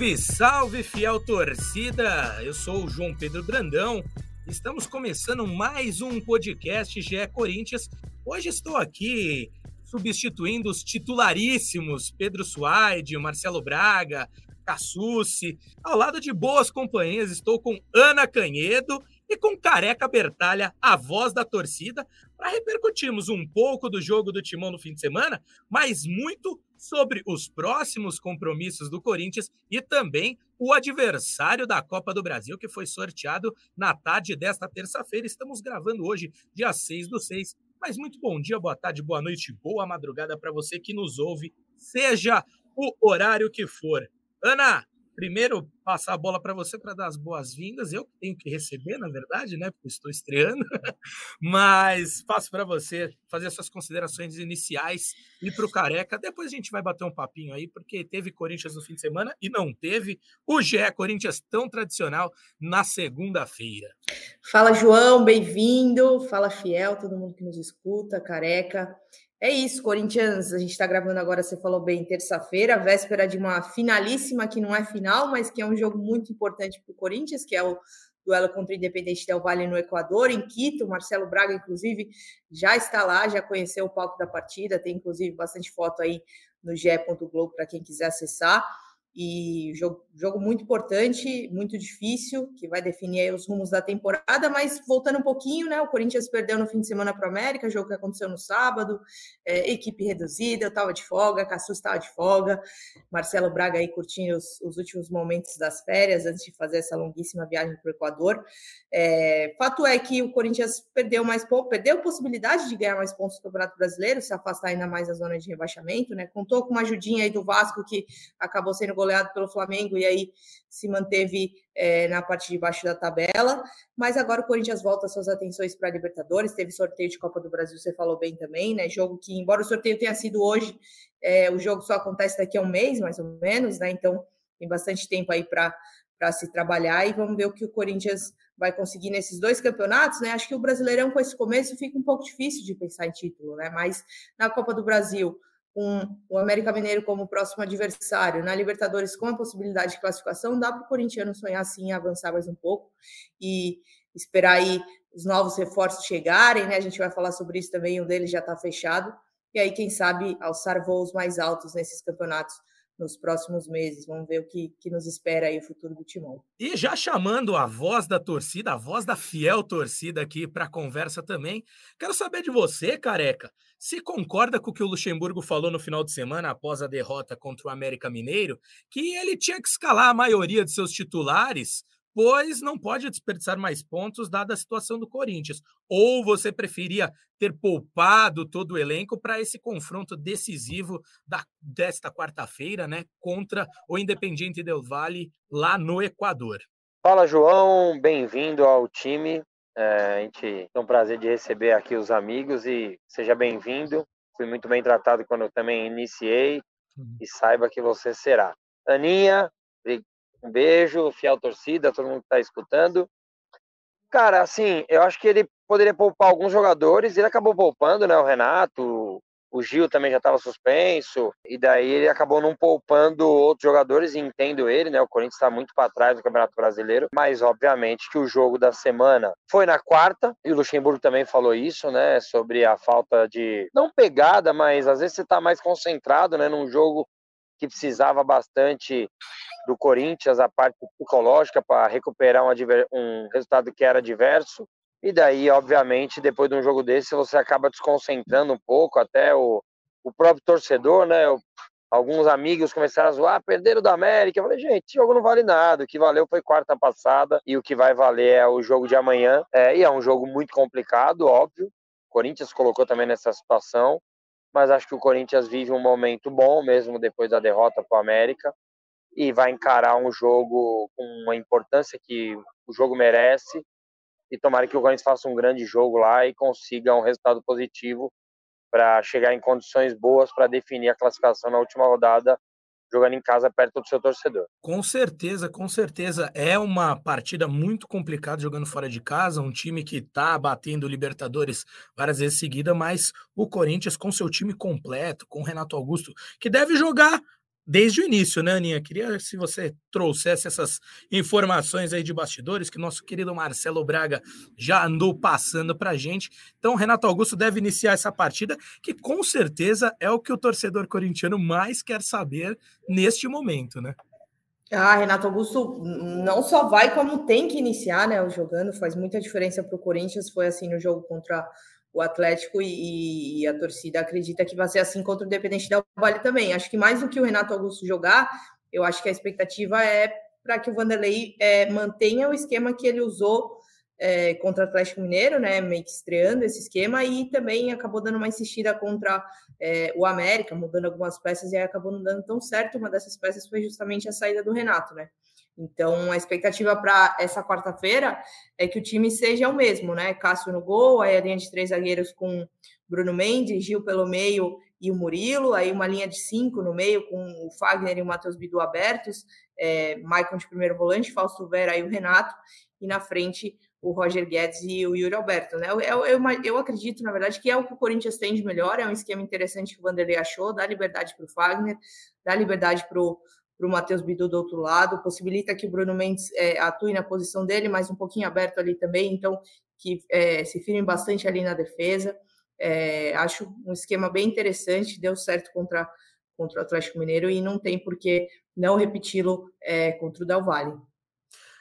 Salve, salve, fiel torcida! Eu sou o João Pedro Brandão. Estamos começando mais um podcast GE Corinthians. Hoje estou aqui substituindo os titularíssimos Pedro Suaide, Marcelo Braga, Cassucci. Ao lado de boas companhias, estou com Ana Canhedo e com Careca Bertalha, a voz da torcida, para repercutirmos um pouco do jogo do Timão no fim de semana, mas muito sobre os próximos compromissos do Corinthians e também o adversário da Copa do Brasil, que foi sorteado na tarde desta terça-feira. Estamos gravando hoje, dia 6 do 6. Mas muito bom dia, boa tarde, boa noite, boa madrugada para você que nos ouve, seja o horário que for. Ana, primeiro passar a bola para você para dar as boas-vindas. Eu tenho que receber, na verdade, né? Porque estou estreando. Mas passo para você fazer suas considerações iniciais e para o Careca. Depois a gente vai bater um papinho aí, porque teve Corinthians no fim de semana e não teve o GE Corinthians tão tradicional na segunda-feira. Fala, João, bem-vindo. Fala, Fiel, todo mundo que nos escuta, Careca. É isso, Corinthians. A gente está gravando agora, você falou bem, terça-feira, véspera de uma finalíssima que não é final, mas que é um jogo muito importante para o Corinthians, que é o duelo contra o Independente Del Valle no Equador, em Quito. Marcelo Braga, inclusive, já está lá, já conheceu o palco da partida, tem inclusive bastante foto aí no ge.globo para quem quiser acessar e jogo, jogo muito importante, muito difícil, que vai definir os rumos da temporada, mas voltando um pouquinho, né? O Corinthians perdeu no fim de semana para o América, jogo que aconteceu no sábado, é, equipe reduzida, eu estava de folga, Cassus estava de folga, Marcelo Braga aí curtindo os, os, últimos momentos das férias antes de fazer essa longuíssima viagem para o Equador. É, fato é que o Corinthians perdeu mais pontos, perdeu possibilidade de ganhar mais pontos no Campeonato Brasileiro, se afastar ainda mais da zona de rebaixamento, né? Contou com uma ajudinha aí do Vasco que acabou sendo goleado pelo Flamengo e aí se manteve é, na parte de baixo da tabela. Mas agora o Corinthians volta suas atenções para a Libertadores. Teve sorteio de Copa do Brasil, você falou bem também, né? Jogo que, embora o sorteio tenha sido hoje, é, o jogo só acontece daqui a um mês, mais ou menos, né? Então tem bastante tempo aí para para se trabalhar e vamos ver o que o Corinthians vai conseguir nesses dois campeonatos, né? Acho que o Brasileirão com esse começo fica um pouco difícil de pensar em título, né? Mas na Copa do Brasil, com o América Mineiro como próximo adversário, na Libertadores com a possibilidade de classificação, dá para o corintiano sonhar assim, avançar mais um pouco e esperar aí os novos reforços chegarem, né? A gente vai falar sobre isso também, um deles já está fechado. E aí, quem sabe, alçar voos mais altos nesses campeonatos nos próximos meses. Vamos ver o que, que nos espera aí o futuro do Timão. E já chamando a voz da torcida, a voz da fiel torcida aqui para conversa também, quero saber de você, careca. Se concorda com o que o Luxemburgo falou no final de semana após a derrota contra o América Mineiro, que ele tinha que escalar a maioria de seus titulares pois não pode desperdiçar mais pontos dada a situação do Corinthians. Ou você preferia ter poupado todo o elenco para esse confronto decisivo da, desta quarta-feira, né, contra o Independiente del Valle lá no Equador? Fala, João, bem-vindo ao time. É, a gente tem um prazer de receber aqui os amigos e seja bem-vindo. Fui muito bem tratado quando eu também iniciei uhum. e saiba que você será. Aninha, um beijo, fiel torcida, todo mundo que está escutando. Cara, assim, eu acho que ele poderia poupar alguns jogadores, ele acabou poupando, né? O Renato, o Gil também já estava suspenso, e daí ele acabou não poupando outros jogadores, e entendo ele, né? O Corinthians está muito para trás do Campeonato Brasileiro, mas obviamente que o jogo da semana foi na quarta, e o Luxemburgo também falou isso, né? Sobre a falta de, não pegada, mas às vezes você está mais concentrado, né? Num jogo que precisava bastante do Corinthians, a parte psicológica para recuperar um, um, resultado que era diverso. E daí, obviamente, depois de um jogo desse, você acaba desconcentrando um pouco, até o, o próprio torcedor, né? alguns amigos começaram a zoar, ah, perderam da América. Eu falei, gente, esse jogo não vale nada. O que valeu foi quarta passada e o que vai valer é o jogo de amanhã. É, e é um jogo muito complicado, óbvio. O Corinthians colocou também nessa situação, mas acho que o Corinthians vive um momento bom mesmo depois da derrota para o América e vai encarar um jogo com uma importância que o jogo merece. E tomara que o Corinthians faça um grande jogo lá e consiga um resultado positivo para chegar em condições boas para definir a classificação na última rodada jogando em casa perto do seu torcedor. Com certeza, com certeza. É uma partida muito complicada jogando fora de casa, um time que está batendo Libertadores várias vezes seguida, mas o Corinthians com seu time completo, com Renato Augusto, que deve jogar desde o início, né, Aninha? Queria se você trouxesse essas informações aí de bastidores que nosso querido Marcelo Braga já andou passando para a gente. Então, Renato Augusto deve iniciar essa partida, que com certeza é o que o torcedor corintiano mais quer saber neste momento, né? Ah, Renato Augusto não só vai como tem que iniciar, né? Jogando faz muita diferença para o Corinthians. Foi assim no jogo contra o Atlético e, e, a torcida acredita que vai ser assim contra o Independente da Vale também. Acho que mais do que o Renato Augusto jogar, eu acho que a expectativa é para que o Vanderlei é, mantenha o esquema que ele usou é, contra o Atlético Mineiro, né, meio que estreando esse esquema, e também acabou dando uma insistida contra é, o América, mudando algumas peças, e aí acabou não dando tão certo. Uma dessas peças foi justamente a saída do Renato, né? Então, a expectativa para essa quarta-feira é que o time seja o mesmo, né? Cássio no gol, aí a linha de três zagueiros com Bruno Mendes, Gil pelo meio e o Murilo, aí uma linha de cinco no meio com o Fagner e o Matheus Bidu abertos, é, Maicon de primeiro volante, Fausto Vera e o Renato, e na frente o Roger Guedes e o Yuri Alberto, né? Eu, eu, eu, acredito, na verdade, que é o que o Corinthians tem de melhor, é um esquema interessante que o Vanderlei achou, dá liberdade para o Fagner, dá liberdade para o para o Matheus Bidu do outro lado, possibilita que o Bruno Mendes é, atue na posição dele, mas um pouquinho aberto ali também, então que é, se firme bastante ali na defesa. É, acho um esquema bem interessante, deu certo contra, contra o Atlético Mineiro e não tem por que não repeti-lo é, contra o Del Valle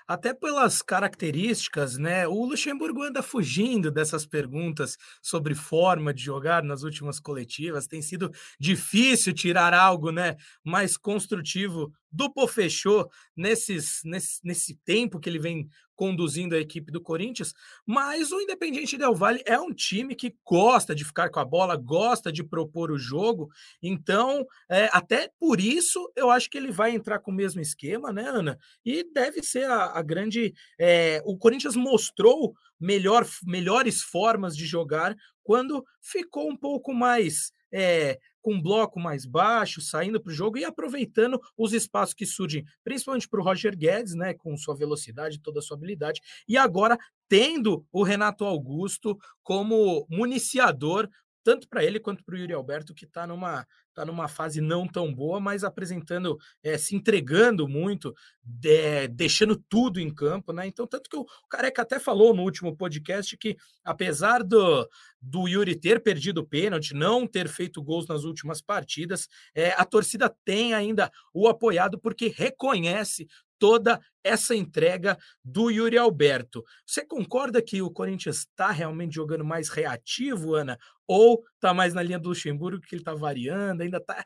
até pelas características, né? O Luxemburgo anda fugindo dessas perguntas sobre forma de jogar nas últimas coletivas. Tem sido difícil tirar algo, né, mais construtivo do Pofechou nesses, nesse, nesse tempo que ele vem conduzindo a equipe do Corinthians, mas o Independiente Del Valle é um time que gosta de ficar com a bola, gosta de propor o jogo, então é, até por isso eu acho que ele vai entrar com o mesmo esquema, né, Ana? E deve ser a, a grande. É, o Corinthians mostrou melhor, melhores formas de jogar quando ficou um pouco mais é, com um bloco mais baixo, saindo para o jogo e aproveitando os espaços que surgem, principalmente para o Roger Guedes, né, com sua velocidade, toda a sua habilidade, e agora tendo o Renato Augusto como municiador tanto para ele quanto para o Yuri Alberto, que está numa, tá numa fase não tão boa, mas apresentando, é, se entregando muito, de, deixando tudo em campo, né? Então, tanto que o, Careca até falou no último podcast que, apesar do, do Yuri ter perdido o pênalti, não ter feito gols nas últimas partidas, é, a torcida tem ainda o apoiado porque reconhece toda essa entrega do Yuri Alberto. Você concorda que o Corinthians está realmente jogando mais reativo, Ana? Ou está mais na linha do Luxemburgo, que ele está variando, ainda está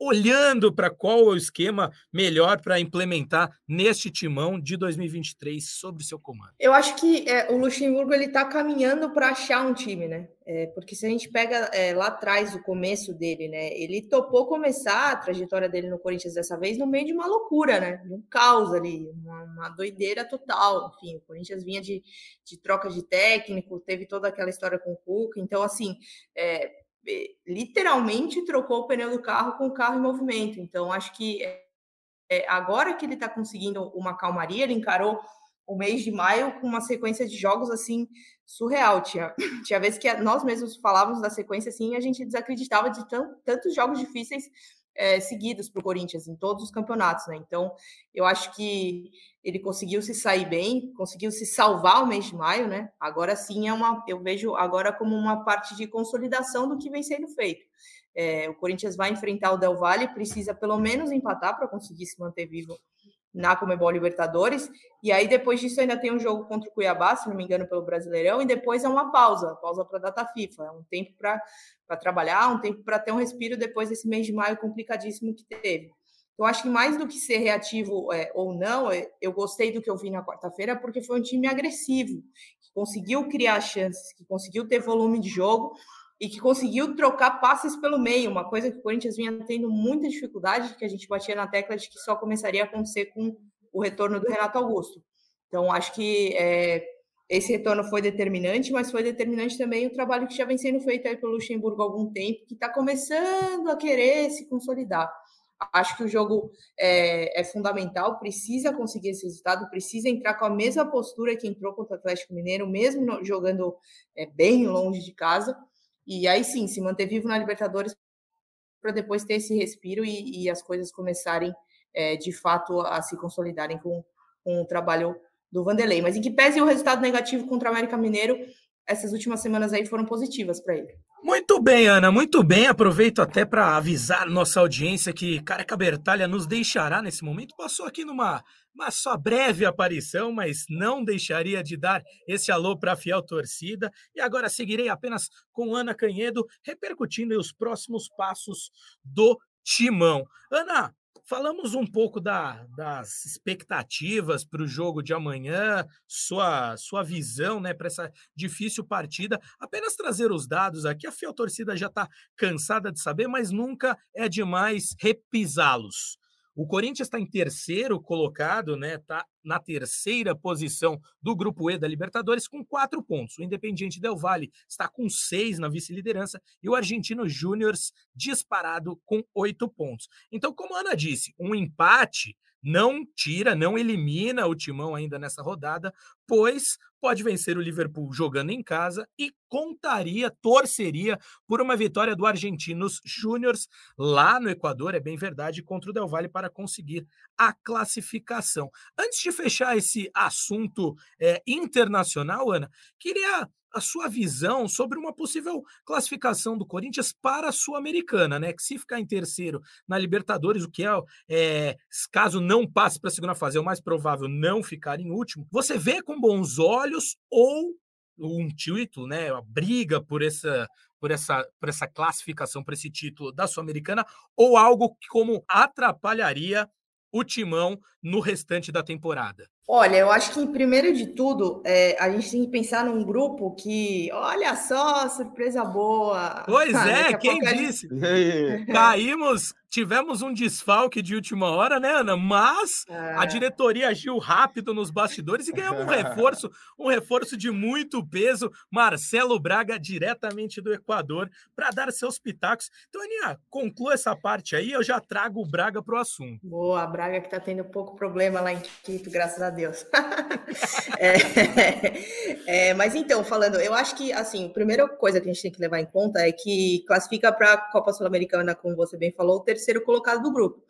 olhando para qual é o esquema melhor para implementar neste timão de 2023 sobre seu comando? Eu acho que é, o Luxemburgo ele está caminhando para achar um time, né? É, porque se a gente pega é, lá atrás o começo dele, né? Ele topou começar a trajetória dele no Corinthians dessa vez no meio de uma loucura, né? De um caos ali, uma, uma doideira total. Enfim, o Corinthians vinha de, de troca de técnico, teve toda aquela história com o Cuca. Então, assim, é, literalmente trocou o pneu do carro com o carro em movimento. Então, acho que é, agora que ele está conseguindo uma calmaria, ele encarou o mês de maio com uma sequência de jogos assim surreal. Tinha, tinha vezes que nós mesmos falávamos da sequência assim, a gente desacreditava de tão, tantos jogos difíceis é, seguidos para o Corinthians em todos os campeonatos, né? Então, eu acho que ele conseguiu se sair bem, conseguiu se salvar o mês de maio, né? Agora sim é uma, eu vejo agora como uma parte de consolidação do que vem sendo feito. É, o Corinthians vai enfrentar o Del Valle, precisa pelo menos empatar para conseguir se manter vivo na Comebol Libertadores, e aí depois disso ainda tem um jogo contra o Cuiabá, se não me engano, pelo Brasileirão, e depois é uma pausa, pausa para a data FIFA, é um tempo para trabalhar, um tempo para ter um respiro depois desse mês de maio complicadíssimo que teve. Eu acho que mais do que ser reativo é, ou não, é, eu gostei do que eu vi na quarta-feira, porque foi um time agressivo, que conseguiu criar chances, que conseguiu ter volume de jogo, e que conseguiu trocar passes pelo meio, uma coisa que o Corinthians vinha tendo muita dificuldade, que a gente batia na tecla de que só começaria a acontecer com o retorno do Renato Augusto. Então, acho que é, esse retorno foi determinante, mas foi determinante também o trabalho que já vem sendo feito aí pelo Luxemburgo há algum tempo, que está começando a querer se consolidar. Acho que o jogo é, é, fundamental, precisa conseguir esse resultado, precisa entrar com a mesma postura que entrou contra o Atlético Mineiro, mesmo jogando é, bem longe de casa. E aí sim, se manter vivo na Libertadores para depois ter esse respiro e, e as coisas começarem é, de fato a se consolidarem com, com o trabalho do Vanderlei. Mas em que pese o resultado negativo contra o América Mineiro, essas últimas semanas aí foram positivas para ele. Muito bem, Ana, muito bem. Aproveito até para avisar nossa audiência que Careca Bertalha nos deixará nesse momento. Passou aqui numa uma só breve aparição, mas não deixaria de dar esse alô para a fiel torcida. E agora seguirei apenas com Ana Canhedo, repercutindo os próximos passos do Timão. Ana, Falamos um pouco da, das expectativas para o jogo de amanhã, sua, sua visão né, para essa difícil partida. Apenas trazer os dados aqui, a fiel torcida já está cansada de saber, mas nunca é demais repisá-los. O Corinthians está em terceiro colocado, né? Está na terceira posição do grupo E da Libertadores com quatro pontos. O Independiente Del Valle está com seis na vice-liderança e o Argentino Júnior disparado com oito pontos. Então, como a Ana disse, um empate não tira, não elimina o Timão ainda nessa rodada, pois pode vencer o Liverpool jogando em casa e contaria, torceria por uma vitória do Argentinos Júniors lá no Equador, é bem verdade, contra o Del Valle para conseguir a classificação. Antes de fechar esse assunto é, internacional, Ana, queria a sua visão sobre uma possível classificação do Corinthians para a Sul-Americana, né? Que se ficar em terceiro na Libertadores, o que é, é caso não passe para a segunda fase, é o mais provável não ficar em último. Você vê com bons olhos ou um título, né? A briga por essa por essa, por essa classificação, por esse título da Sul-Americana, ou algo que como atrapalharia o timão no restante da temporada? Olha, eu acho que, primeiro de tudo, é, a gente tem que pensar num grupo que, olha só, surpresa boa. Pois é, quem disse? Gente... Caímos tivemos um desfalque de última hora, né, Ana? Mas é. a diretoria agiu rápido nos bastidores e ganhou um reforço, um reforço de muito peso, Marcelo Braga, diretamente do Equador, para dar seus pitacos. Então, Aninha, conclua essa parte aí, eu já trago o Braga para o assunto. Boa, Braga que está tendo pouco problema lá em Quito, graças a Deus. é, é, mas então, falando, eu acho que, assim, a primeira coisa que a gente tem que levar em conta é que classifica para a Copa Sul-Americana, como você bem falou, o terceiro colocado do grupo.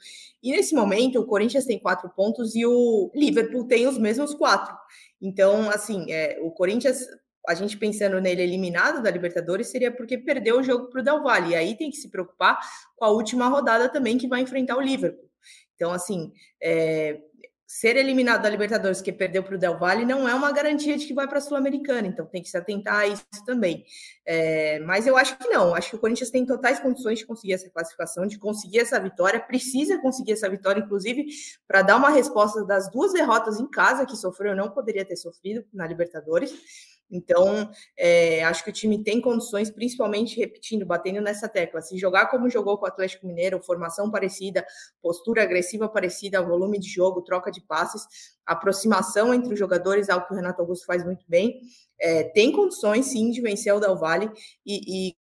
E nesse momento, o Corinthians tem quatro pontos e o Liverpool tem os mesmos quatro. Então, assim, é, o Corinthians, a gente pensando nele eliminado da Libertadores, seria porque perdeu o jogo para o Del Valle. E aí tem que se preocupar com a última rodada também, que vai enfrentar o Liverpool. Então, assim, é, ser eliminado da Libertadores, que perdeu para o Del Valle, não é uma garantia de que vai para a Sul-Americana, então tem que se atentar a isso também. É, mas eu acho que não, acho que o Corinthians tem totais condições de conseguir essa classificação, de conseguir essa vitória, precisa conseguir essa vitória, inclusive, para dar uma resposta das duas derrotas em casa que sofreu, não poderia ter sofrido na Libertadores. Então, é, acho que o time tem condições, principalmente repetindo, batendo nessa tecla. Se jogar como jogou com o Atlético Mineiro, formação parecida, postura agressiva parecida, volume de jogo, troca de passes, aproximação entre os jogadores, algo que o Renato Augusto faz muito bem, é, tem condições sim de vencer o Del Valle e, e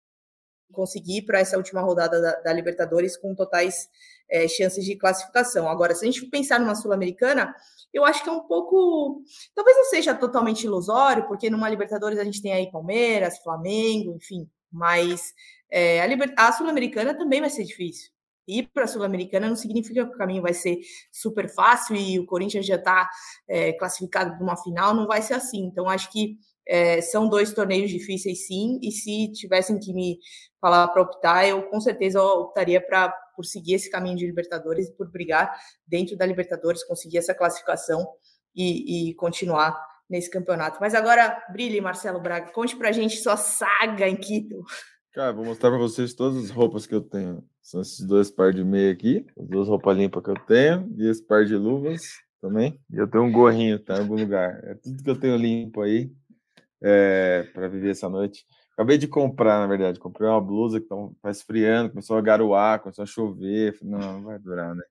conseguir para essa última rodada da, da Libertadores com totais é, chances de classificação. Agora, se a gente pensar numa Sul-Americana, eu acho que é um pouco. Talvez não seja totalmente ilusório, porque numa Libertadores a gente tem aí Palmeiras, Flamengo, enfim, mas é, a, Liber... a Sul-Americana também vai ser difícil. Ir para a Sul-Americana não significa que o caminho vai ser super fácil e o Corinthians já está é, classificado para uma final, não vai ser assim. Então, acho que é, são dois torneios difíceis, sim, e se tivessem que me falar para optar, eu com certeza optaria para por seguir esse caminho de Libertadores, por brigar dentro da Libertadores, conseguir essa classificação e, e continuar nesse campeonato. Mas agora, brilhe, Marcelo Braga, conte para a gente sua saga em Quito. Cara, vou mostrar para vocês todas as roupas que eu tenho. São esses dois par de meia aqui, as duas roupas limpas que eu tenho, e esse par de luvas também. E eu tenho um gorrinho, tá? Em algum lugar. É tudo que eu tenho limpo aí é, para viver essa noite. Acabei de comprar, na verdade. Comprei uma blusa que tá esfriando, começou a garoar, começou a chover. Não, não vai durar, né?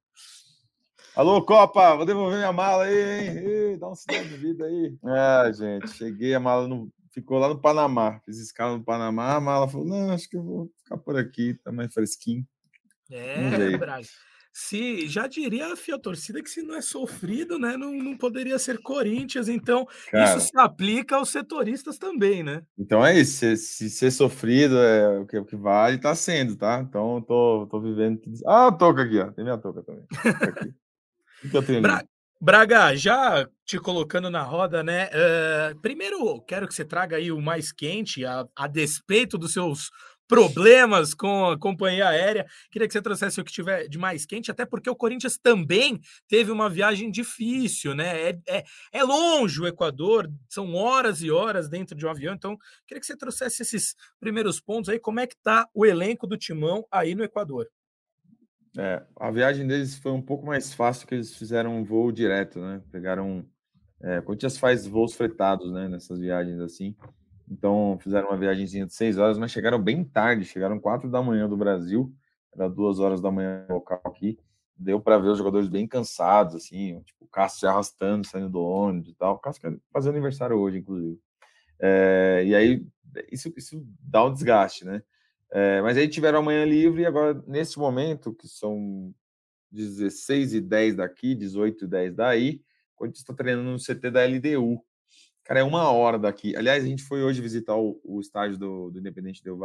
Alô, Copa, vou devolver minha mala aí, hein? Ei, dá um sinal de vida aí. Ah, gente, cheguei, a mala no... ficou lá no Panamá. Fiz escala no Panamá, a mala falou: não, acho que eu vou ficar por aqui, tá mais fresquinho. É, Braga. Se já diria a Fiel Torcida que se não é sofrido, né, não, não poderia ser Corinthians. Então, Cara, isso se aplica aos setoristas também, né? Então é isso. Se, se ser sofrido é o que, o que vale, tá sendo, tá? Então, eu tô, tô vivendo. Ah, a touca aqui, ó. Tem minha touca também. Aqui. Bra Braga, já te colocando na roda, né? Uh, primeiro, quero que você traga aí o mais quente, a, a despeito dos seus problemas com a companhia aérea. Queria que você trouxesse o que tiver de mais quente, até porque o Corinthians também teve uma viagem difícil, né? É, é, é, longe o Equador, são horas e horas dentro de um avião. Então, queria que você trouxesse esses primeiros pontos aí. Como é que tá o elenco do Timão aí no Equador? É, a viagem deles foi um pouco mais fácil que eles fizeram um voo direto, né? Pegaram. É, Corinthians faz voos fretados, né? Nessas viagens assim. Então fizeram uma viagemzinha de seis horas, mas chegaram bem tarde, chegaram quatro da manhã do Brasil, era duas horas da manhã local aqui. Deu para ver os jogadores bem cansados, assim, tipo, o Cássio se arrastando, saindo do ônibus e tal. O Cássio quer fazer aniversário hoje, inclusive. É, e aí, isso, isso dá um desgaste, né? É, mas aí tiveram amanhã livre e agora, nesse momento, que são 16 e 10 daqui, 18 e 10 daí, quando está treinando no CT da LDU. Cara, é uma hora daqui. Aliás, a gente foi hoje visitar o, o estádio do, do Independente Del.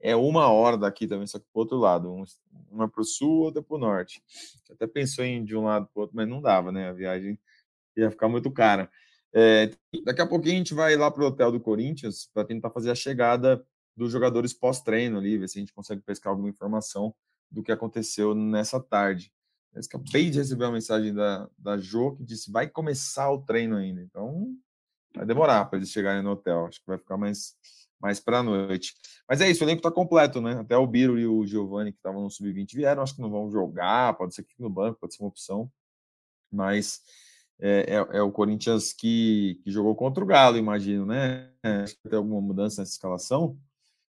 É uma hora daqui também, só que para outro lado. Um, uma para o sul, outra para o norte. Até pensou em de um lado para o outro, mas não dava, né? A viagem ia ficar muito cara. É, daqui a pouquinho a gente vai lá para o hotel do Corinthians para tentar fazer a chegada dos jogadores pós-treino ali, ver se a gente consegue pescar alguma informação do que aconteceu nessa tarde. Eu acabei de receber uma mensagem da, da Jo que disse vai começar o treino ainda. Então, vai demorar para eles chegarem no hotel. Acho que vai ficar mais, mais para a noite. Mas é isso, o elenco está completo, né? Até o Biro e o Giovanni, que estavam no Sub-20, vieram. Acho que não vão jogar, pode ser que no banco, pode ser uma opção. Mas é, é, é o Corinthians que, que jogou contra o Galo, imagino, né? Acho que ter alguma mudança nessa escalação.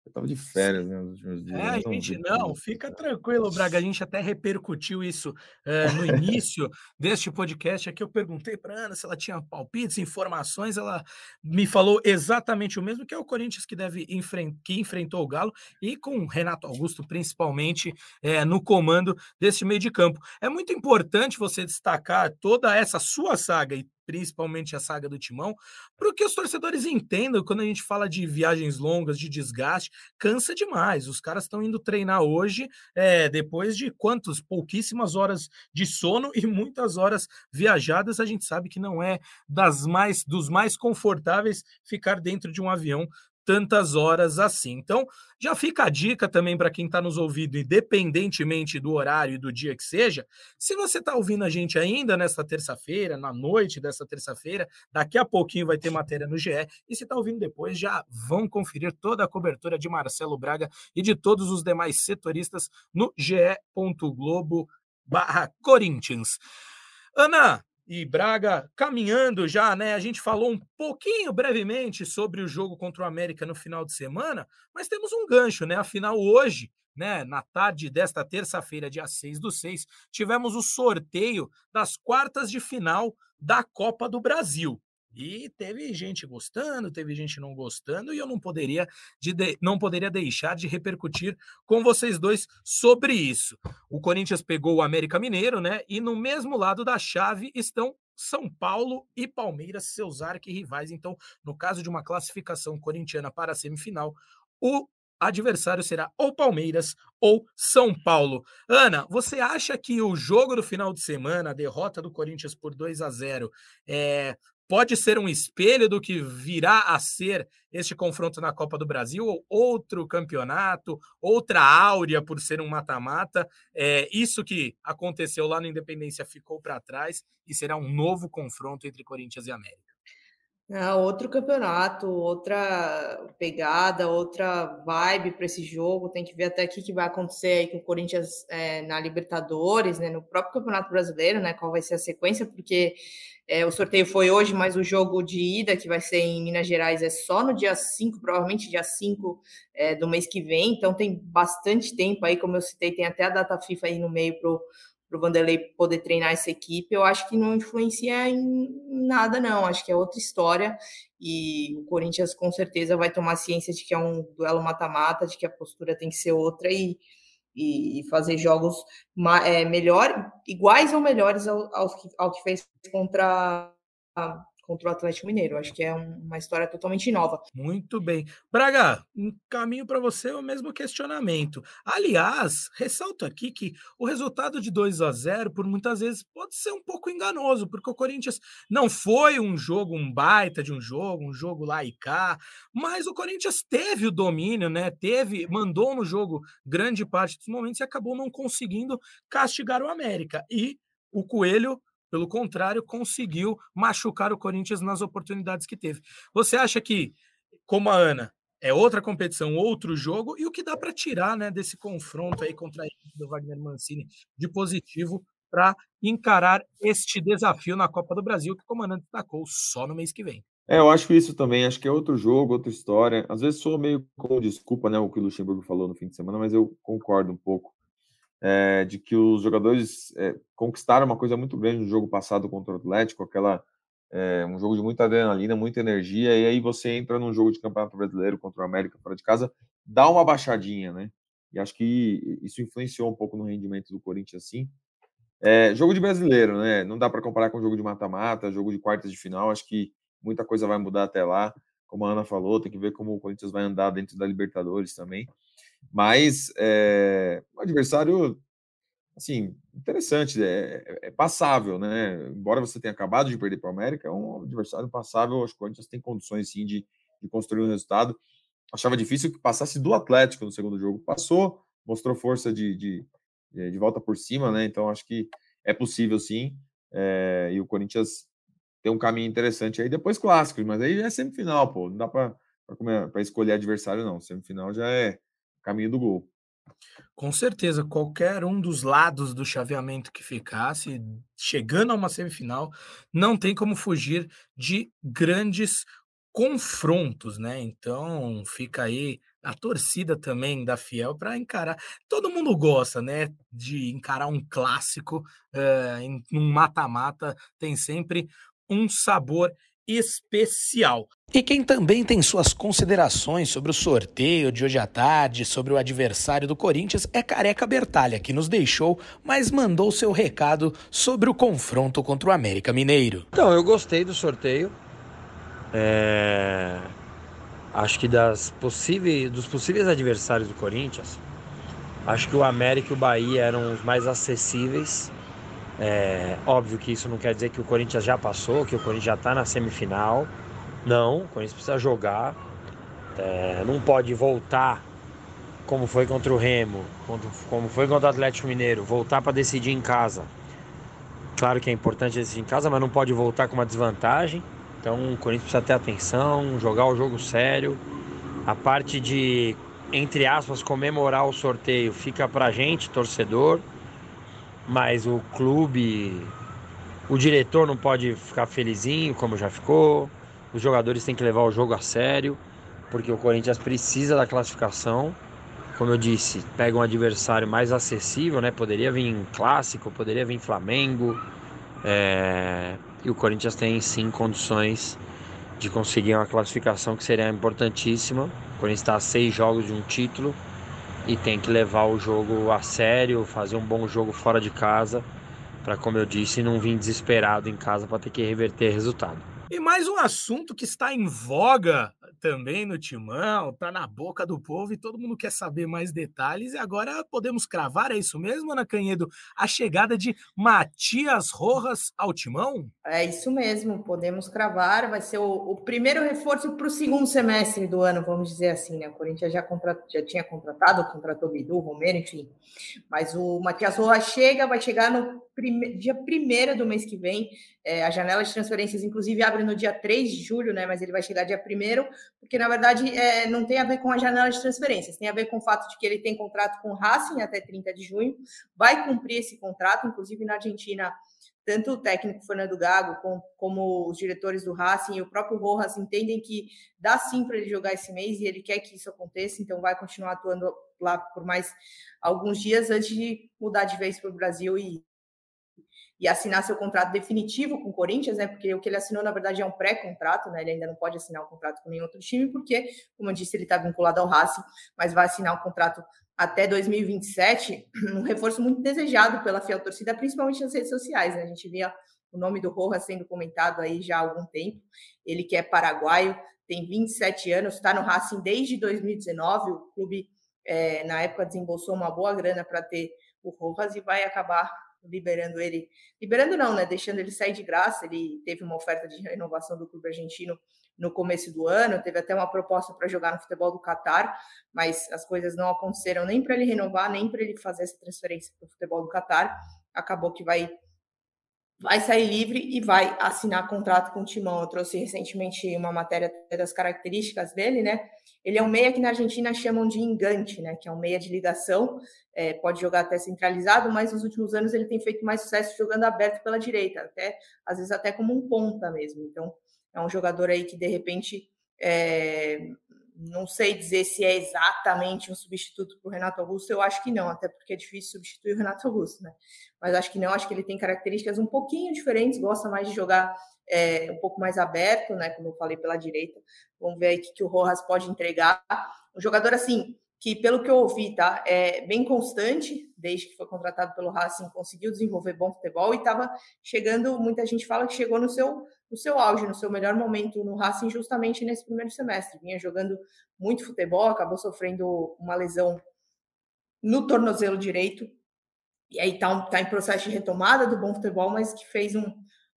Eu tava de férias, né, nos últimos dias. É, a gente não, fica tranquilo, Braga. A gente até repercutiu isso uh, no início deste podcast. Aqui eu perguntei para Ana se ela tinha palpites, informações. Ela me falou exatamente o mesmo, que é o Corinthians que deve enfren que enfrentou o Galo e com o Renato Augusto, principalmente, é, no comando desse meio de campo. É muito importante você destacar toda essa sua saga e principalmente a saga do Timão, para que os torcedores entendam quando a gente fala de viagens longas, de desgaste, cansa demais. Os caras estão indo treinar hoje, é, depois de quantos? Pouquíssimas horas de sono e muitas horas viajadas. A gente sabe que não é das mais dos mais confortáveis ficar dentro de um avião tantas horas assim. Então, já fica a dica também para quem está nos ouvindo, independentemente do horário e do dia que seja. Se você está ouvindo a gente ainda nesta terça-feira, na noite dessa terça-feira, daqui a pouquinho vai ter matéria no GE. E se está ouvindo depois, já vão conferir toda a cobertura de Marcelo Braga e de todos os demais setoristas no ge.globo/corinthians. Ana, e Braga caminhando já, né? A gente falou um pouquinho brevemente sobre o jogo contra o América no final de semana, mas temos um gancho, né? Afinal, hoje, né, na tarde desta terça-feira, dia 6 do 6, tivemos o sorteio das quartas de final da Copa do Brasil. E teve gente gostando, teve gente não gostando, e eu não poderia, de, não poderia deixar de repercutir com vocês dois sobre isso. O Corinthians pegou o América Mineiro, né? E no mesmo lado da chave estão São Paulo e Palmeiras, seus arquirrivais. Então, no caso de uma classificação corintiana para a semifinal, o adversário será ou Palmeiras ou São Paulo. Ana, você acha que o jogo do final de semana, a derrota do Corinthians por 2 a 0, é, pode ser um espelho do que virá a ser este confronto na Copa do Brasil, ou outro campeonato, outra áurea por ser um mata-mata. É, isso que aconteceu lá no Independência ficou para trás e será um novo confronto entre Corinthians e América. É outro campeonato, outra pegada, outra vibe para esse jogo. Tem que ver até o que vai acontecer aí com o Corinthians é, na Libertadores, né? No próprio Campeonato Brasileiro, né? Qual vai ser a sequência, porque é, o sorteio foi hoje, mas o jogo de ida, que vai ser em Minas Gerais, é só no dia 5, provavelmente dia 5 é, do mês que vem. Então tem bastante tempo aí, como eu citei, tem até a data FIFA aí no meio para para o Vanderlei poder treinar essa equipe, eu acho que não influencia em nada, não. Acho que é outra história. E o Corinthians com certeza vai tomar ciência de que é um duelo mata-mata, de que a postura tem que ser outra e, e fazer jogos é, melhor, iguais ou melhores ao, ao, ao que fez contra contra o Atlético Mineiro. Acho que é uma história totalmente nova. Muito bem. Braga, um caminho para você o mesmo questionamento. Aliás, ressalto aqui que o resultado de 2 a 0 por muitas vezes pode ser um pouco enganoso, porque o Corinthians não foi um jogo, um baita de um jogo, um jogo lá e cá, mas o Corinthians teve o domínio, né? Teve, mandou no jogo grande parte dos momentos e acabou não conseguindo castigar o América. E o Coelho pelo contrário, conseguiu machucar o Corinthians nas oportunidades que teve. Você acha que, como a Ana, é outra competição, outro jogo, e o que dá para tirar né, desse confronto aí contra a equipe do Wagner Mancini de positivo para encarar este desafio na Copa do Brasil, que o comandante destacou só no mês que vem? É, eu acho isso também, acho que é outro jogo, outra história. Às vezes sou meio com desculpa, né, o que o Luxemburgo falou no fim de semana, mas eu concordo um pouco é, de que os jogadores é, conquistaram uma coisa muito grande no jogo passado contra o Atlético, aquela é, um jogo de muita adrenalina, muita energia, e aí você entra num jogo de campeonato brasileiro contra o América fora de casa, dá uma baixadinha, né? E acho que isso influenciou um pouco no rendimento do Corinthians, sim. Jogo de brasileiro, né? Não dá para comparar com jogo de mata-mata, jogo de quartas de final. Acho que muita coisa vai mudar até lá. Como a Ana falou, tem que ver como o Corinthians vai andar dentro da Libertadores também. Mas é, um adversário, assim, interessante, é, é, é, passável, né? Embora você tenha acabado de perder para o América, é um adversário passável. Acho que o Corinthians tem condições, sim, de, de construir um resultado. Achava difícil que passasse do Atlético no segundo jogo. Passou, mostrou força de, de, de volta por cima, né? Então acho que é possível, sim. É, e o Corinthians tem um caminho interessante aí. Depois clássicos, mas aí já é semifinal, pô. Não dá para escolher adversário, não. Semifinal já é caminho do gol. Com certeza, qualquer um dos lados do chaveamento que ficasse, chegando a uma semifinal, não tem como fugir de grandes confrontos, né? Então fica aí a torcida também da Fiel para encarar. Todo mundo gosta, né? De encarar um clássico uh, em um mata-mata, tem sempre um sabor especial. E quem também tem suas considerações sobre o sorteio de hoje à tarde, sobre o adversário do Corinthians, é Careca Bertalha, que nos deixou, mas mandou seu recado sobre o confronto contra o América Mineiro. Então, eu gostei do sorteio. É... Acho que das possíveis, dos possíveis adversários do Corinthians, acho que o América e o Bahia eram os mais acessíveis. É, óbvio que isso não quer dizer que o Corinthians já passou, que o Corinthians já está na semifinal. Não, o Corinthians precisa jogar. É, não pode voltar como foi contra o Remo, como foi contra o Atlético Mineiro, voltar para decidir em casa. Claro que é importante decidir em casa, mas não pode voltar com uma desvantagem. Então o Corinthians precisa ter atenção, jogar o jogo sério. A parte de, entre aspas, comemorar o sorteio fica pra gente, torcedor mas o clube, o diretor não pode ficar felizinho como já ficou. Os jogadores têm que levar o jogo a sério, porque o Corinthians precisa da classificação. Como eu disse, pega um adversário mais acessível, né? Poderia vir clássico, poderia vir Flamengo. É... E o Corinthians tem sim condições de conseguir uma classificação que seria importantíssima. O Corinthians está a seis jogos de um título e tem que levar o jogo a sério, fazer um bom jogo fora de casa, para como eu disse, não vir desesperado em casa para ter que reverter resultado. E mais um assunto que está em voga também no Timão, tá na boca do povo e todo mundo quer saber mais detalhes. E agora podemos cravar, é isso mesmo, Ana Canhedo? A chegada de Matias Rojas ao Timão? É isso mesmo, podemos cravar. Vai ser o, o primeiro reforço para o segundo semestre do ano, vamos dizer assim, né? O Corinthians já, contrat, já tinha contratado, contratou Bidu, Romero, enfim. Mas o Matias Rojas chega, vai chegar no prime... dia 1 do mês que vem. É, a janela de transferências, inclusive, abre no dia 3 de julho, né? Mas ele vai chegar dia 1 porque na verdade é, não tem a ver com a janela de transferências, tem a ver com o fato de que ele tem contrato com o Racing até 30 de junho, vai cumprir esse contrato, inclusive na Argentina tanto o técnico Fernando Gago como, os diretores do Racing e o próprio Rojas entendem que dá sim para ele jogar esse mês e ele quer que isso aconteça, então vai continuar atuando lá por mais alguns dias antes de mudar de vez para o Brasil e, e assinar seu contrato definitivo com o Corinthians, né? Porque o que ele assinou, na verdade, é um pré-contrato, né? Ele ainda não pode assinar um contrato com nenhum outro time, porque, como eu disse, ele está vinculado ao Racing, mas vai assinar um contrato até 2027, um reforço muito desejado pela fiel torcida, principalmente nas redes sociais. Né? A gente via o nome do Rojas sendo comentado aí já há algum tempo. Ele que é paraguaio, tem 27 anos, está no Racing desde 2019. O clube, é, na época, desembolsou uma boa grana para ter o Rojas e vai acabar liberando ele. Liberando não, né? Deixando ele sair de graça. Ele teve uma oferta de renovação do clube argentino no começo do ano, teve até uma proposta para jogar no futebol do Catar, mas as coisas não aconteceram nem para ele renovar, nem para ele fazer essa transferência para o futebol do Catar. Acabou que vai vai sair livre e vai assinar contrato com o Timão. Eu trouxe recentemente uma matéria das características dele, né? Ele é um meia que na Argentina chamam de engante, né? Que é um meia de ligação, é, pode jogar até centralizado, mas nos últimos anos ele tem feito mais sucesso jogando aberto pela direita, até às vezes até como um ponta mesmo. Então é um jogador aí que, de repente, é, não sei dizer se é exatamente um substituto para o Renato Augusto, eu acho que não, até porque é difícil substituir o Renato Augusto, né? Mas acho que não, acho que ele tem características um pouquinho diferentes, gosta mais de jogar é, um pouco mais aberto, né? Como eu falei pela direita. Vamos ver aí o que, que o Rojas pode entregar. Um jogador assim, que pelo que eu ouvi, tá, é bem constante, desde que foi contratado pelo Racing, conseguiu desenvolver bom futebol e estava chegando, muita gente fala que chegou no seu no seu auge, no seu melhor momento no Racing, justamente nesse primeiro semestre. Vinha jogando muito futebol, acabou sofrendo uma lesão no tornozelo direito, e aí está tá em processo de retomada do bom futebol, mas que fez um,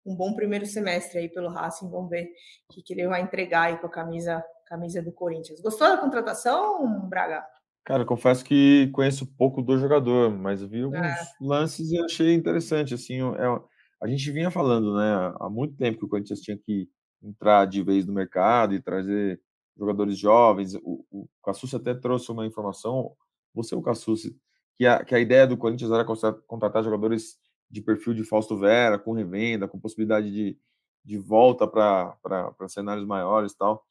um bom primeiro semestre aí pelo Racing. Vamos ver o que, que ele vai entregar aí com a camisa, camisa do Corinthians. Gostou da contratação, Braga? Cara, confesso que conheço pouco do jogador, mas vi alguns é. lances e achei interessante. Assim, é, a gente vinha falando, né, há muito tempo que o Corinthians tinha que entrar de vez no mercado e trazer jogadores jovens. O, o Cassucci até trouxe uma informação, você, o Cassucci, que a, que a ideia do Corinthians era contratar jogadores de perfil de Fausto Vera, com revenda, com possibilidade de, de volta para cenários maiores e tal.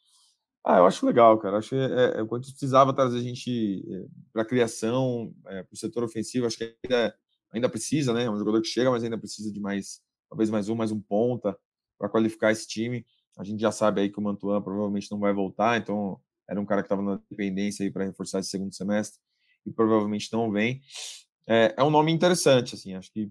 Ah, eu acho legal, cara. Acho que é, é, o Corinthians precisava trazer a gente é, para a criação, é, para o setor ofensivo. Acho que ainda ainda precisa, né? É um jogador que chega, mas ainda precisa de mais, talvez mais um, mais um ponta para qualificar esse time. A gente já sabe aí que o Mantuan provavelmente não vai voltar, então era um cara que estava na dependência aí para reforçar esse segundo semestre e provavelmente não vem. É, é um nome interessante, assim, acho que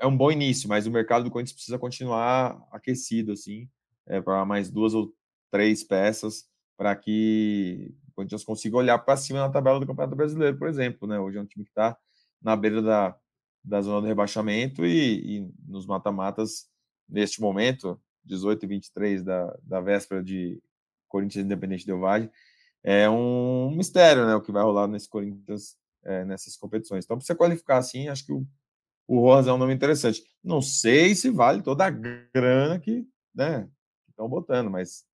é um bom início, mas o mercado do Corinthians precisa continuar aquecido, assim, é, para mais duas ou três peças para que o Corinthians consiga olhar para cima na tabela do Campeonato Brasileiro, por exemplo, né? Hoje é um time que está na beira da, da zona do rebaixamento e, e nos mata-matas, neste momento, 18 e 23 da, da véspera de Corinthians Independente Del Valle, é um mistério, né, o que vai rolar nesse Corinthians, é, nessas competições. Então, para você qualificar assim, acho que o, o Rojas é um nome interessante. Não sei se vale toda a grana que né, estão botando, mas,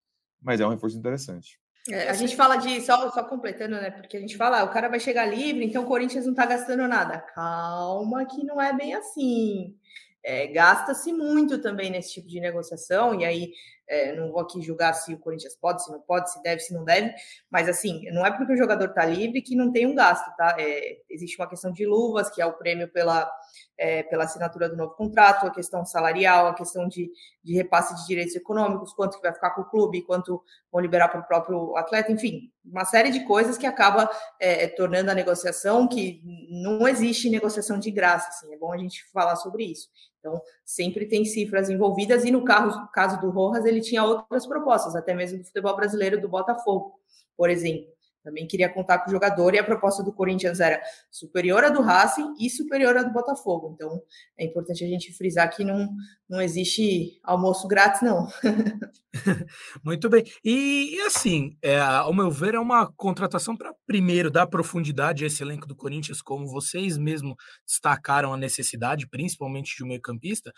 mas é um reforço interessante. É, a gente fala de, só, só completando, né? Porque a gente fala, ah, o cara vai chegar livre, então o Corinthians não está gastando nada. Calma, que não é bem assim. É, Gasta-se muito também nesse tipo de negociação, e aí é, não vou aqui julgar se o Corinthians pode, se não pode, se deve, se não deve, mas assim, não é porque o jogador está livre que não tem um gasto, tá? É, existe uma questão de luvas, que é o prêmio pela, é, pela assinatura do novo contrato, a questão salarial, a questão de, de repasse de direitos econômicos, quanto que vai ficar com o clube, quanto vão liberar para o próprio atleta, enfim, uma série de coisas que acaba é, tornando a negociação que não existe negociação de graça, assim, é bom a gente falar sobre isso. Então, sempre tem cifras envolvidas, e no caso, caso do Rojas, ele tinha outras propostas, até mesmo do futebol brasileiro, do Botafogo, por exemplo. Também queria contar com o jogador e a proposta do Corinthians era superior à do Racing e superior à do Botafogo. Então é importante a gente frisar que não, não existe almoço grátis, não. Muito bem. E, assim, é, ao meu ver, é uma contratação para, primeiro, dar profundidade a esse elenco do Corinthians, como vocês mesmo destacaram a necessidade, principalmente de um meio-campista,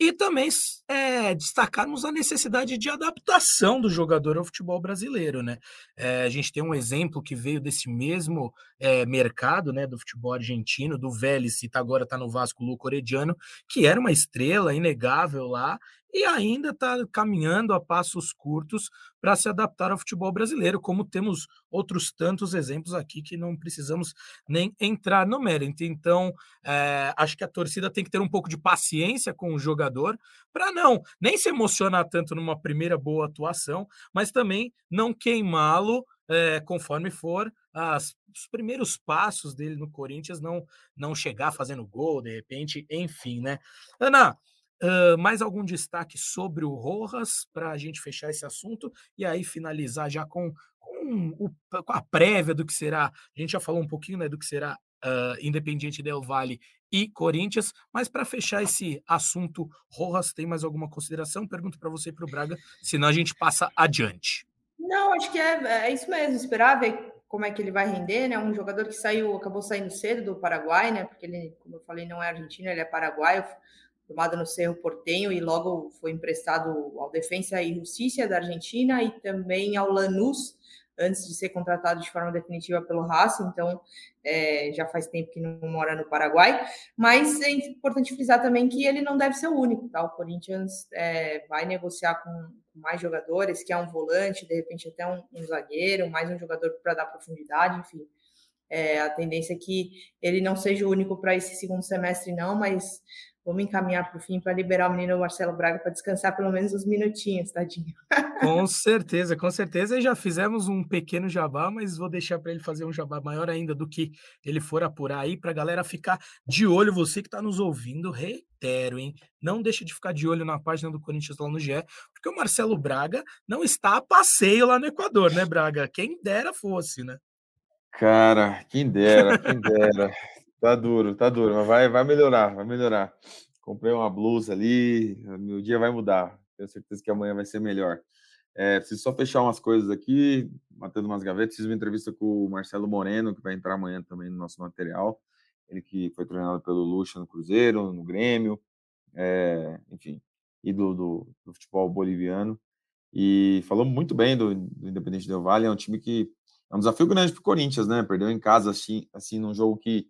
e também é, destacarmos a necessidade de adaptação do jogador ao futebol brasileiro, né? É, a gente tem um exemplo que veio desse mesmo é, mercado, né, do futebol argentino, do Vélez, e tá, agora está no Vasco, Luco Orediano, que era uma estrela inegável lá, e ainda está caminhando a passos curtos para se adaptar ao futebol brasileiro, como temos outros tantos exemplos aqui que não precisamos nem entrar no mérito. Então, é, acho que a torcida tem que ter um pouco de paciência com o jogador para não nem se emocionar tanto numa primeira boa atuação, mas também não queimá-lo é, conforme for as, os primeiros passos dele no Corinthians, não não chegar fazendo gol de repente, enfim, né? Ana, Uh, mais algum destaque sobre o Rojas para a gente fechar esse assunto e aí finalizar já com, com, o, com, a prévia do que será. A gente já falou um pouquinho né, do que será uh, Independiente Del Valle e Corinthians, mas para fechar esse assunto, Rojas, tem mais alguma consideração? Pergunto para você e para o Braga, senão a gente passa adiante. Não, acho que é, é isso mesmo, esperar ver como é que ele vai render, né? Um jogador que saiu, acabou saindo cedo do Paraguai, né? Porque ele, como eu falei, não é argentino, ele é paraguaio formado no Cerro Portenho e logo foi emprestado ao Defensa e Justiça da Argentina e também ao Lanús, antes de ser contratado de forma definitiva pelo Racing, então é, já faz tempo que não mora no Paraguai, mas é importante frisar também que ele não deve ser o único, tá? O Corinthians é, vai negociar com, mais jogadores, que é um volante, de repente até um, um zagueiro, mais um jogador para dar profundidade, enfim. É, a tendência é que ele não seja o único para esse segundo semestre, não, mas Vamos encaminhar para o fim para liberar o menino Marcelo Braga para descansar pelo menos uns minutinhos, tadinho. Com certeza, com certeza. E já fizemos um pequeno jabá, mas vou deixar para ele fazer um jabá maior ainda do que ele for apurar aí, para a galera ficar de olho. Você que está nos ouvindo, reitero, hein? Não deixe de ficar de olho na página do Corinthians lá no GE, porque o Marcelo Braga não está a passeio lá no Equador, né, Braga? Quem dera fosse, né? Cara, quem dera, quem dera. Tá duro, tá duro, mas vai, vai melhorar, vai melhorar. Comprei uma blusa ali, meu dia vai mudar. Tenho certeza que amanhã vai ser melhor. É, preciso só fechar umas coisas aqui, matando umas gavetas. Fiz uma entrevista com o Marcelo Moreno, que vai entrar amanhã também no nosso material. Ele que foi treinado pelo Lucha no Cruzeiro, no Grêmio, é, enfim, do, do, do, futebol boliviano. E falou muito bem do, do Independente Del Valle. É um time que é um desafio grande para o Corinthians, né? Perdeu em casa, assim, assim num jogo que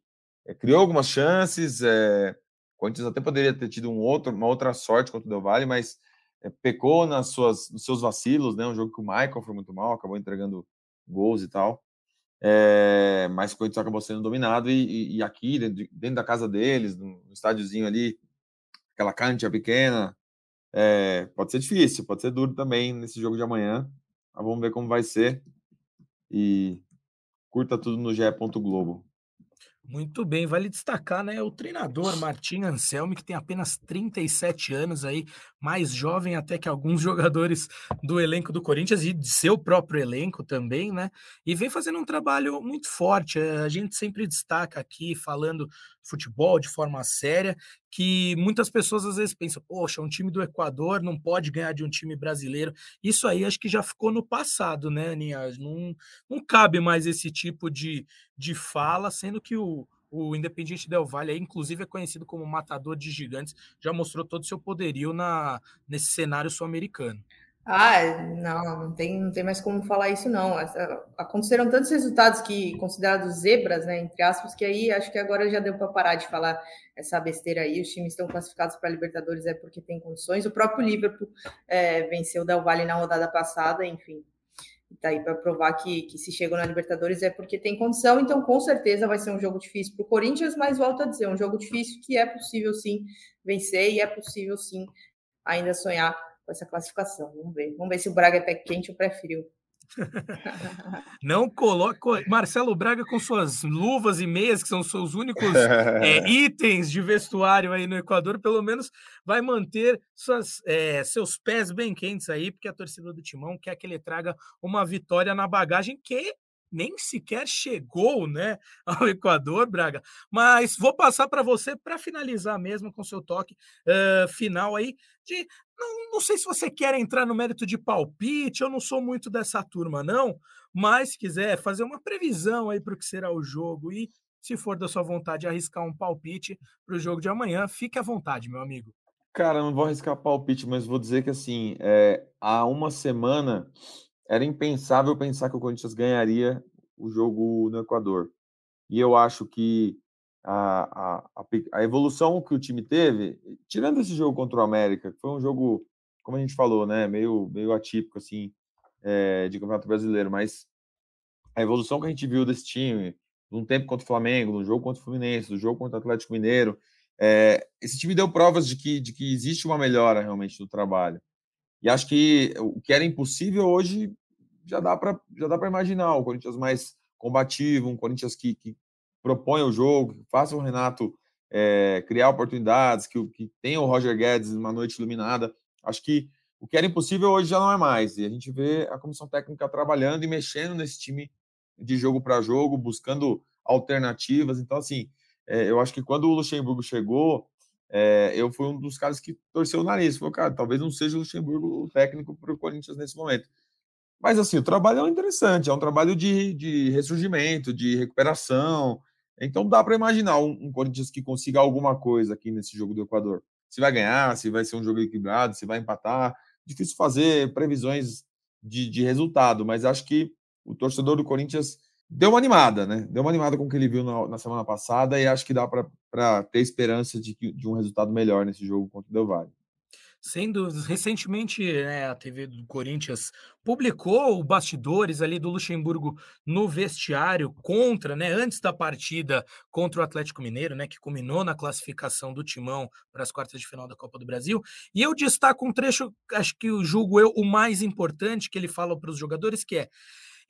é, criou algumas chances. É, o Corinthians até poderia ter tido um outro, uma outra sorte contra o Del Valle, mas é, pecou nas suas, nos seus vacilos, né? Um jogo que o Michael foi muito mal, acabou entregando gols e tal. É, mas o Corinthians acabou sendo dominado e, e, e aqui, dentro, dentro, da casa deles, no, no estádiozinho ali, aquela cancha pequena, é, pode ser difícil, pode ser duro também nesse jogo de amanhã. Mas vamos ver como vai ser. E curta tudo no GE. Globo. Muito bem, vale destacar, né, o treinador Martim Anselmi, que tem apenas 37 anos aí, mais jovem até que alguns jogadores do elenco do Corinthians e de seu próprio elenco também, né? E vem fazendo um trabalho muito forte. A gente sempre destaca aqui falando futebol de forma séria, que muitas pessoas às vezes pensam, poxa, um time do Equador não pode ganhar de um time brasileiro. Isso aí acho que já ficou no passado, né, Aninha? Não, não cabe mais esse tipo de, de fala, sendo que o, o Independiente Del Valle, inclusive, é conhecido como matador de gigantes, já mostrou todo o seu poderio na, nesse cenário sul-americano. Ah, não, não tem, não tem mais como falar isso, não. Aconteceram tantos resultados que considerados zebras, né, entre aspas, que aí acho que agora já deu para parar de falar essa besteira aí. Os times estão classificados para Libertadores é porque tem condições. O próprio Liverpool é, venceu o Del Valle na rodada passada, enfim. Está aí para provar que, que se chegou na Libertadores é porque tem condição, então com certeza vai ser um jogo difícil para o Corinthians, mas volto a dizer, um jogo difícil que é possível sim vencer e é possível sim ainda sonhar com essa classificação. Vamos ver. Vamos ver se o Braga é pé quente ou pré frio. Não coloque Marcelo Braga com suas luvas e meias, que são seus únicos é, itens de vestuário aí no Equador, pelo menos vai manter suas, é, seus pés bem quentes aí, porque a torcida do Timão quer que ele traga uma vitória na bagagem, que nem sequer chegou, né, ao Equador, Braga. Mas vou passar para você para finalizar mesmo com seu toque uh, final aí de não, não sei se você quer entrar no mérito de palpite, eu não sou muito dessa turma, não, mas se quiser fazer uma previsão aí para o que será o jogo e, se for da sua vontade, arriscar um palpite para o jogo de amanhã, fique à vontade, meu amigo. Cara, não vou arriscar palpite, mas vou dizer que assim, é, há uma semana era impensável pensar que o Corinthians ganharia o jogo no Equador. E eu acho que a, a, a, evolução que o time teve, tirando esse jogo contra o América, que foi um jogo, como a gente falou, né, meio, meio atípico, assim, é, de Campeonato Brasileiro, mas a evolução que a gente viu desse time, num tempo contra o Flamengo, no jogo contra o Fluminense, no jogo contra o Atlético Mineiro, é, esse time deu provas de que, de que existe uma melhora realmente no trabalho. E acho que o que era impossível hoje já dá para já dá para imaginar o Corinthians mais combativo, um Corinthians que, que propõe o jogo, que faça o Renato é, criar oportunidades, que, que tenha o Roger Guedes uma noite iluminada. Acho que o que era impossível hoje já não é mais. E a gente vê a comissão técnica trabalhando e mexendo nesse time de jogo para jogo, buscando alternativas. Então, assim, é, eu acho que quando o Luxemburgo chegou, é, eu fui um dos caras que torceu o nariz. Falei, cara, talvez não seja o Luxemburgo o técnico para o Corinthians nesse momento. Mas, assim, o trabalho é interessante, é um trabalho de, de ressurgimento, de recuperação. Então, dá para imaginar um, um Corinthians que consiga alguma coisa aqui nesse jogo do Equador. Se vai ganhar, se vai ser um jogo equilibrado, se vai empatar difícil fazer previsões de, de resultado, mas acho que o torcedor do Corinthians deu uma animada, né? Deu uma animada com o que ele viu na, na semana passada e acho que dá para ter esperança de, de um resultado melhor nesse jogo contra o Del Valle. Dúvidas. Recentemente, né, a TV do Corinthians publicou bastidores ali do Luxemburgo no vestiário contra, né, antes da partida contra o Atlético Mineiro, né, que culminou na classificação do Timão para as quartas de final da Copa do Brasil. E eu destaco um trecho, acho que julgo eu o mais importante que ele fala para os jogadores, que é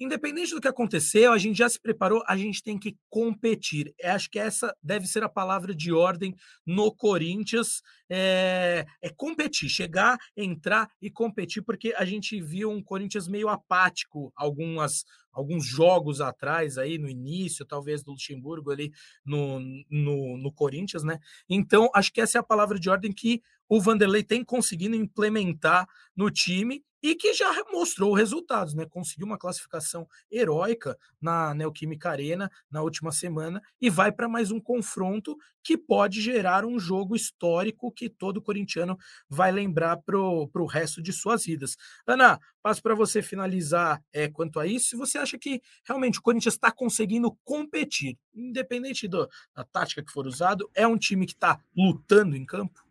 Independente do que aconteceu, a gente já se preparou, a gente tem que competir. Eu acho que essa deve ser a palavra de ordem no Corinthians. É, é, competir, chegar, entrar e competir, porque a gente viu um Corinthians meio apático algumas, alguns jogos atrás, aí no início, talvez do Luxemburgo ali no, no, no Corinthians, né? Então, acho que essa é a palavra de ordem que o Vanderlei tem conseguido implementar no time e que já mostrou resultados, né? Conseguiu uma classificação heróica na Neoquímica Arena na última semana e vai para mais um confronto que pode gerar um jogo histórico que todo corintiano vai lembrar para o resto de suas vidas. Ana, passo para você finalizar é, quanto a isso. Você acha que realmente o Corinthians está conseguindo competir, independente do, da tática que for usado, é um time que está lutando em campo?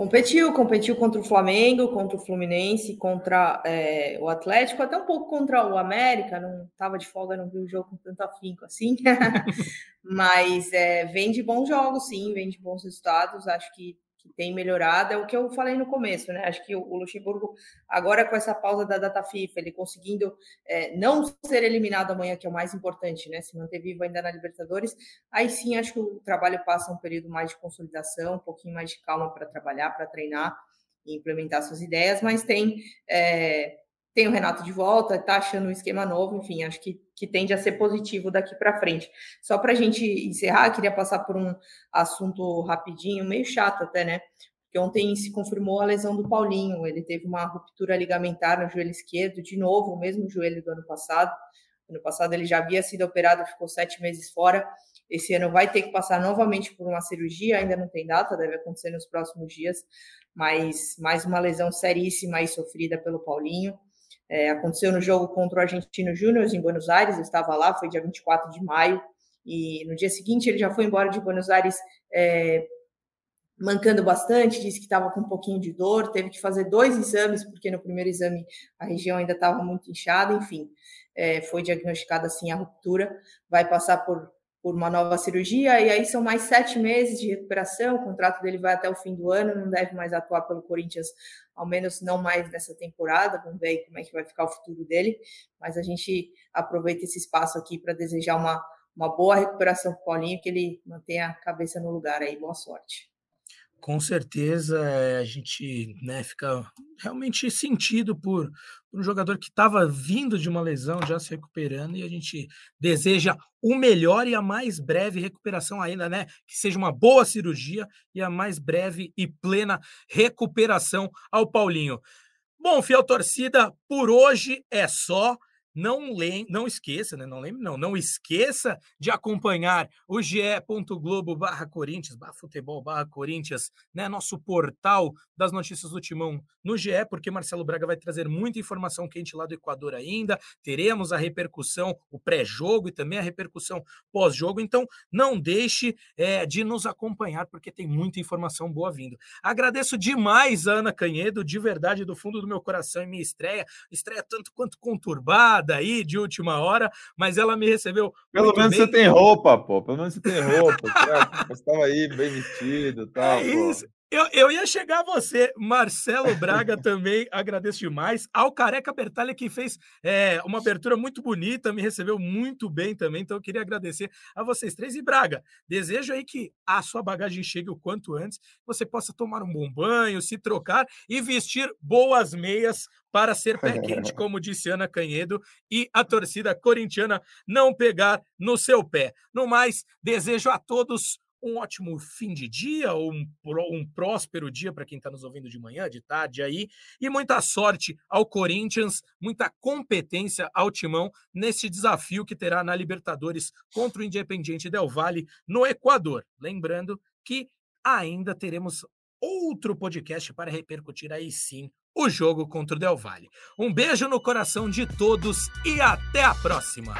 Competiu, competiu contra o Flamengo, contra o Fluminense, contra é, o Atlético, até um pouco contra o América, não estava de folga, não vi o jogo com tanto afinco assim, mas é, vem de bons jogos, sim, vem de bons resultados, acho que que tem melhorado, é o que eu falei no começo, né? Acho que o, Luxemburgo, agora com essa pausa da data FIFA, ele conseguindo é, não ser eliminado amanhã, que é o mais importante, né? Se manter vivo ainda na Libertadores, aí sim acho que o trabalho passa um período mais de consolidação, um pouquinho mais de calma para trabalhar, para treinar e implementar suas ideias, mas tem. É, tem o Renato de volta, está achando um esquema novo, enfim, acho que, que tende a ser positivo daqui para frente. Só para a gente encerrar, queria passar por um assunto rapidinho, meio chato até, né? Porque ontem se confirmou a lesão do Paulinho, ele teve uma ruptura ligamentar no joelho esquerdo, de novo, o mesmo joelho do ano passado. Ano passado ele já havia sido operado, ficou sete meses fora. Esse ano vai ter que passar novamente por uma cirurgia, ainda não tem data, deve acontecer nos próximos dias, mas mais uma lesão seríssima e sofrida pelo Paulinho. É, aconteceu no jogo contra o Argentino Júnior em Buenos Aires, eu estava lá, foi dia 24 de maio, e no dia seguinte ele já foi embora de Buenos Aires é, mancando bastante, disse que estava com um pouquinho de dor, teve que fazer dois exames, porque no primeiro exame a região ainda estava muito inchada, enfim, é, foi diagnosticada assim a ruptura, vai passar por por uma nova cirurgia, e aí são mais sete meses de recuperação. O contrato dele vai até o fim do ano, não deve mais atuar pelo Corinthians, ao menos não mais nessa temporada. Vamos ver aí como é que vai ficar o futuro dele. Mas a gente aproveita esse espaço aqui para desejar uma, uma boa recuperação para o Paulinho, que ele mantenha a cabeça no lugar aí. Boa sorte. Com certeza eh, a gente né, fica realmente sentido por, por um jogador que estava vindo de uma lesão, já se recuperando, e a gente deseja o melhor e a mais breve recuperação ainda, né? Que seja uma boa cirurgia e a mais breve e plena recuperação ao Paulinho. Bom, fiel torcida, por hoje é só. Não, lem não esqueça, né? Não lembre, não. Não esqueça de acompanhar o ge.globo barra Corinthians, barra futebol barra Corinthians, né? Nosso portal das notícias do Timão no GE, porque Marcelo Braga vai trazer muita informação quente lá do Equador ainda. Teremos a repercussão, o pré-jogo e também a repercussão pós-jogo. Então, não deixe é, de nos acompanhar, porque tem muita informação boa vindo. Agradeço demais Ana Canhedo, de verdade, do fundo do meu coração, em minha estreia. Estreia tanto quanto conturbada aí de última hora, mas ela me recebeu. Pelo menos bem. você tem roupa, pô. Pelo menos você tem roupa. você estava aí bem vestido tal. É isso. Eu, eu ia chegar a você, Marcelo Braga também, agradeço demais. Ao Careca Bertalha, que fez é, uma abertura muito bonita, me recebeu muito bem também, então eu queria agradecer a vocês três. E Braga, desejo aí que a sua bagagem chegue o quanto antes, você possa tomar um bom banho, se trocar e vestir boas meias para ser pé quente, como disse Ana Canhedo, e a torcida corintiana não pegar no seu pé. No mais, desejo a todos um ótimo fim de dia ou um, um próspero dia para quem está nos ouvindo de manhã, de tarde aí, e muita sorte ao Corinthians, muita competência ao Timão nesse desafio que terá na Libertadores contra o Independiente Del Valle no Equador. Lembrando que ainda teremos outro podcast para repercutir aí sim o jogo contra o Del Valle. Um beijo no coração de todos e até a próxima!